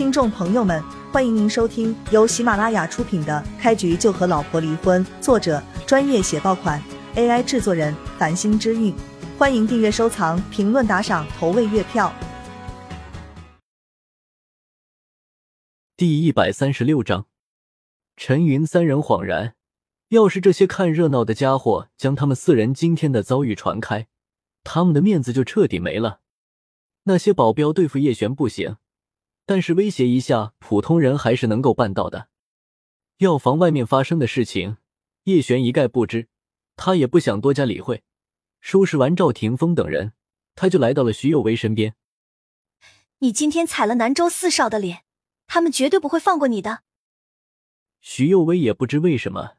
听众朋友们，欢迎您收听由喜马拉雅出品的《开局就和老婆离婚》，作者专业写爆款，AI 制作人繁星之韵。欢迎订阅、收藏、评论、打赏、投喂月票。第一百三十六章，陈云三人恍然，要是这些看热闹的家伙将他们四人今天的遭遇传开，他们的面子就彻底没了。那些保镖对付叶璇不行。但是威胁一下普通人还是能够办到的。药房外面发生的事情，叶璇一概不知，他也不想多加理会。收拾完赵霆锋等人，他就来到了徐有为身边。你今天踩了南州四少的脸，他们绝对不会放过你的。徐有为也不知为什么，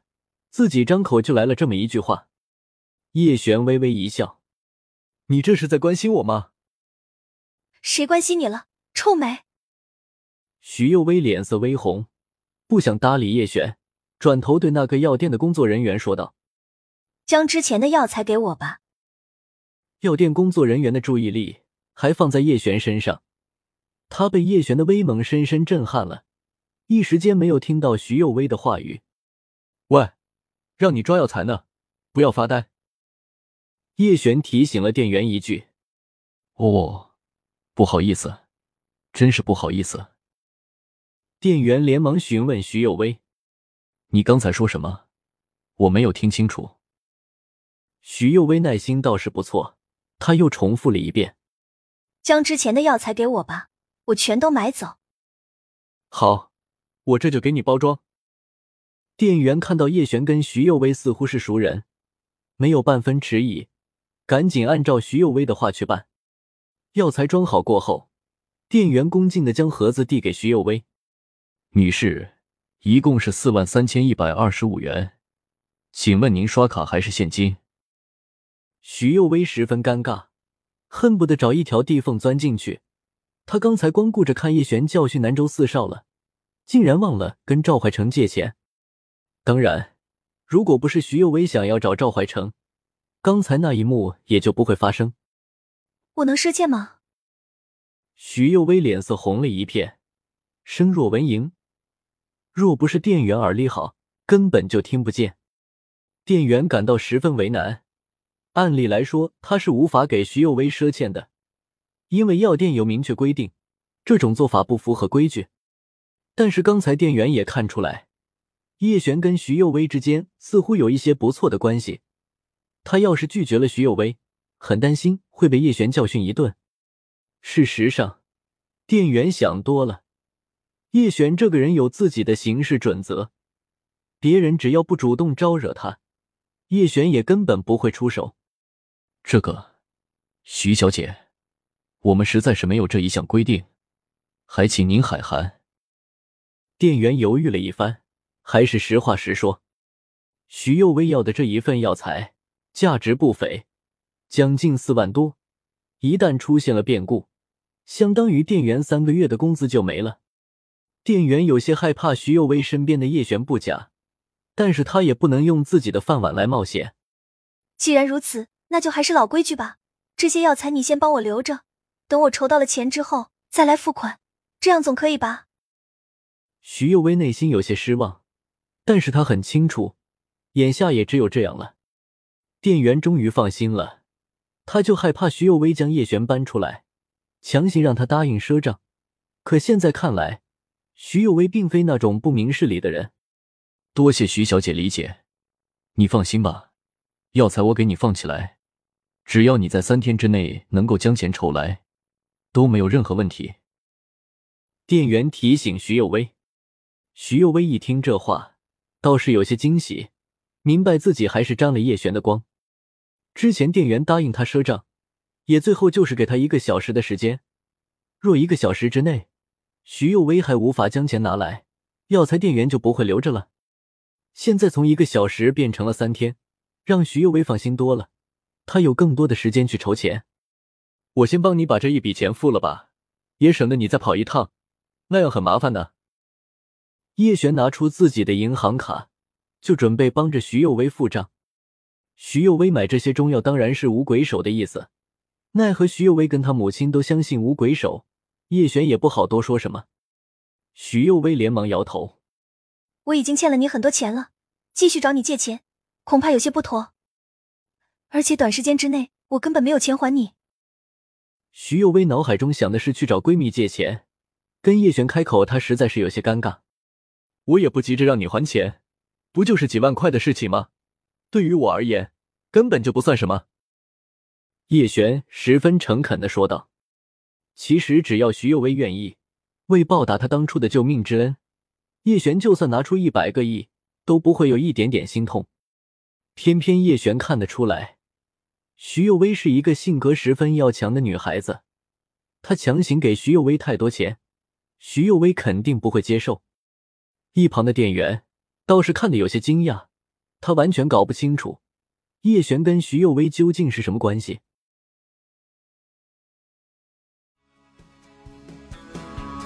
自己张口就来了这么一句话。叶璇微微一笑：“你这是在关心我吗？”“谁关心你了，臭美？”徐幼薇脸色微红，不想搭理叶璇，转头对那个药店的工作人员说道：“将之前的药材给我吧。”药店工作人员的注意力还放在叶璇身上，他被叶璇的威猛深深震撼了，一时间没有听到徐幼薇的话语。“喂，让你抓药材呢，不要发呆。”叶璇提醒了店员一句。“哦，不好意思，真是不好意思。”店员连忙询问徐有为：“你刚才说什么？我没有听清楚。”徐有为耐心倒是不错，他又重复了一遍：“将之前的药材给我吧，我全都买走。”“好，我这就给你包装。”店员看到叶璇跟徐有为似乎是熟人，没有半分迟疑，赶紧按照徐有为的话去办。药材装好过后，店员恭敬的将盒子递给徐有为。女士，一共是四万三千一百二十五元，请问您刷卡还是现金？徐幼薇十分尴尬，恨不得找一条地缝钻进去。他刚才光顾着看叶璇教训南州四少了，竟然忘了跟赵怀成借钱。当然，如果不是徐幼薇想要找赵怀成，刚才那一幕也就不会发生。我能赊欠吗？徐幼薇脸色红了一片，声若蚊蝇。若不是店员耳力好，根本就听不见。店员感到十分为难。按理来说，他是无法给徐幼薇赊欠的，因为药店有明确规定，这种做法不符合规矩。但是刚才店员也看出来，叶璇跟徐幼薇之间似乎有一些不错的关系。他要是拒绝了徐幼薇，很担心会被叶璇教训一顿。事实上，店员想多了。叶璇这个人有自己的行事准则，别人只要不主动招惹他，叶璇也根本不会出手。这个，徐小姐，我们实在是没有这一项规定，还请您海涵。店员犹豫了一番，还是实话实说：徐幼薇要的这一份药材价值不菲，将近四万多，一旦出现了变故，相当于店员三个月的工资就没了。店员有些害怕徐有为身边的叶璇不假，但是他也不能用自己的饭碗来冒险。既然如此，那就还是老规矩吧。这些药材你先帮我留着，等我筹到了钱之后再来付款，这样总可以吧？徐有为内心有些失望，但是他很清楚，眼下也只有这样了。店员终于放心了，他就害怕徐有为将叶璇搬出来，强行让他答应赊账。可现在看来。徐有为并非那种不明事理的人，多谢徐小姐理解。你放心吧，药材我给你放起来，只要你在三天之内能够将钱筹来，都没有任何问题。店员提醒徐有为。徐有为一听这话，倒是有些惊喜，明白自己还是沾了叶璇的光。之前店员答应他赊账，也最后就是给他一个小时的时间，若一个小时之内。徐幼威还无法将钱拿来，药材店员就不会留着了。现在从一个小时变成了三天，让徐幼威放心多了，他有更多的时间去筹钱。我先帮你把这一笔钱付了吧，也省得你再跑一趟，那样很麻烦的。叶璇拿出自己的银行卡，就准备帮着徐幼威付账。徐幼威买这些中药当然是无鬼手的意思，奈何徐幼威跟他母亲都相信无鬼手。叶璇也不好多说什么。徐幼薇连忙摇头：“我已经欠了你很多钱了，继续找你借钱，恐怕有些不妥。而且短时间之内，我根本没有钱还你。”徐幼薇脑海中想的是去找闺蜜借钱，跟叶璇开口，她实在是有些尴尬。我也不急着让你还钱，不就是几万块的事情吗？对于我而言，根本就不算什么。叶璇十分诚恳的说道。其实只要徐幼薇愿意，为报答他当初的救命之恩，叶璇就算拿出一百个亿，都不会有一点点心痛。偏偏叶璇看得出来，徐幼薇是一个性格十分要强的女孩子，他强行给徐幼薇太多钱，徐幼薇肯定不会接受。一旁的店员倒是看得有些惊讶，他完全搞不清楚叶璇跟徐幼薇究竟是什么关系。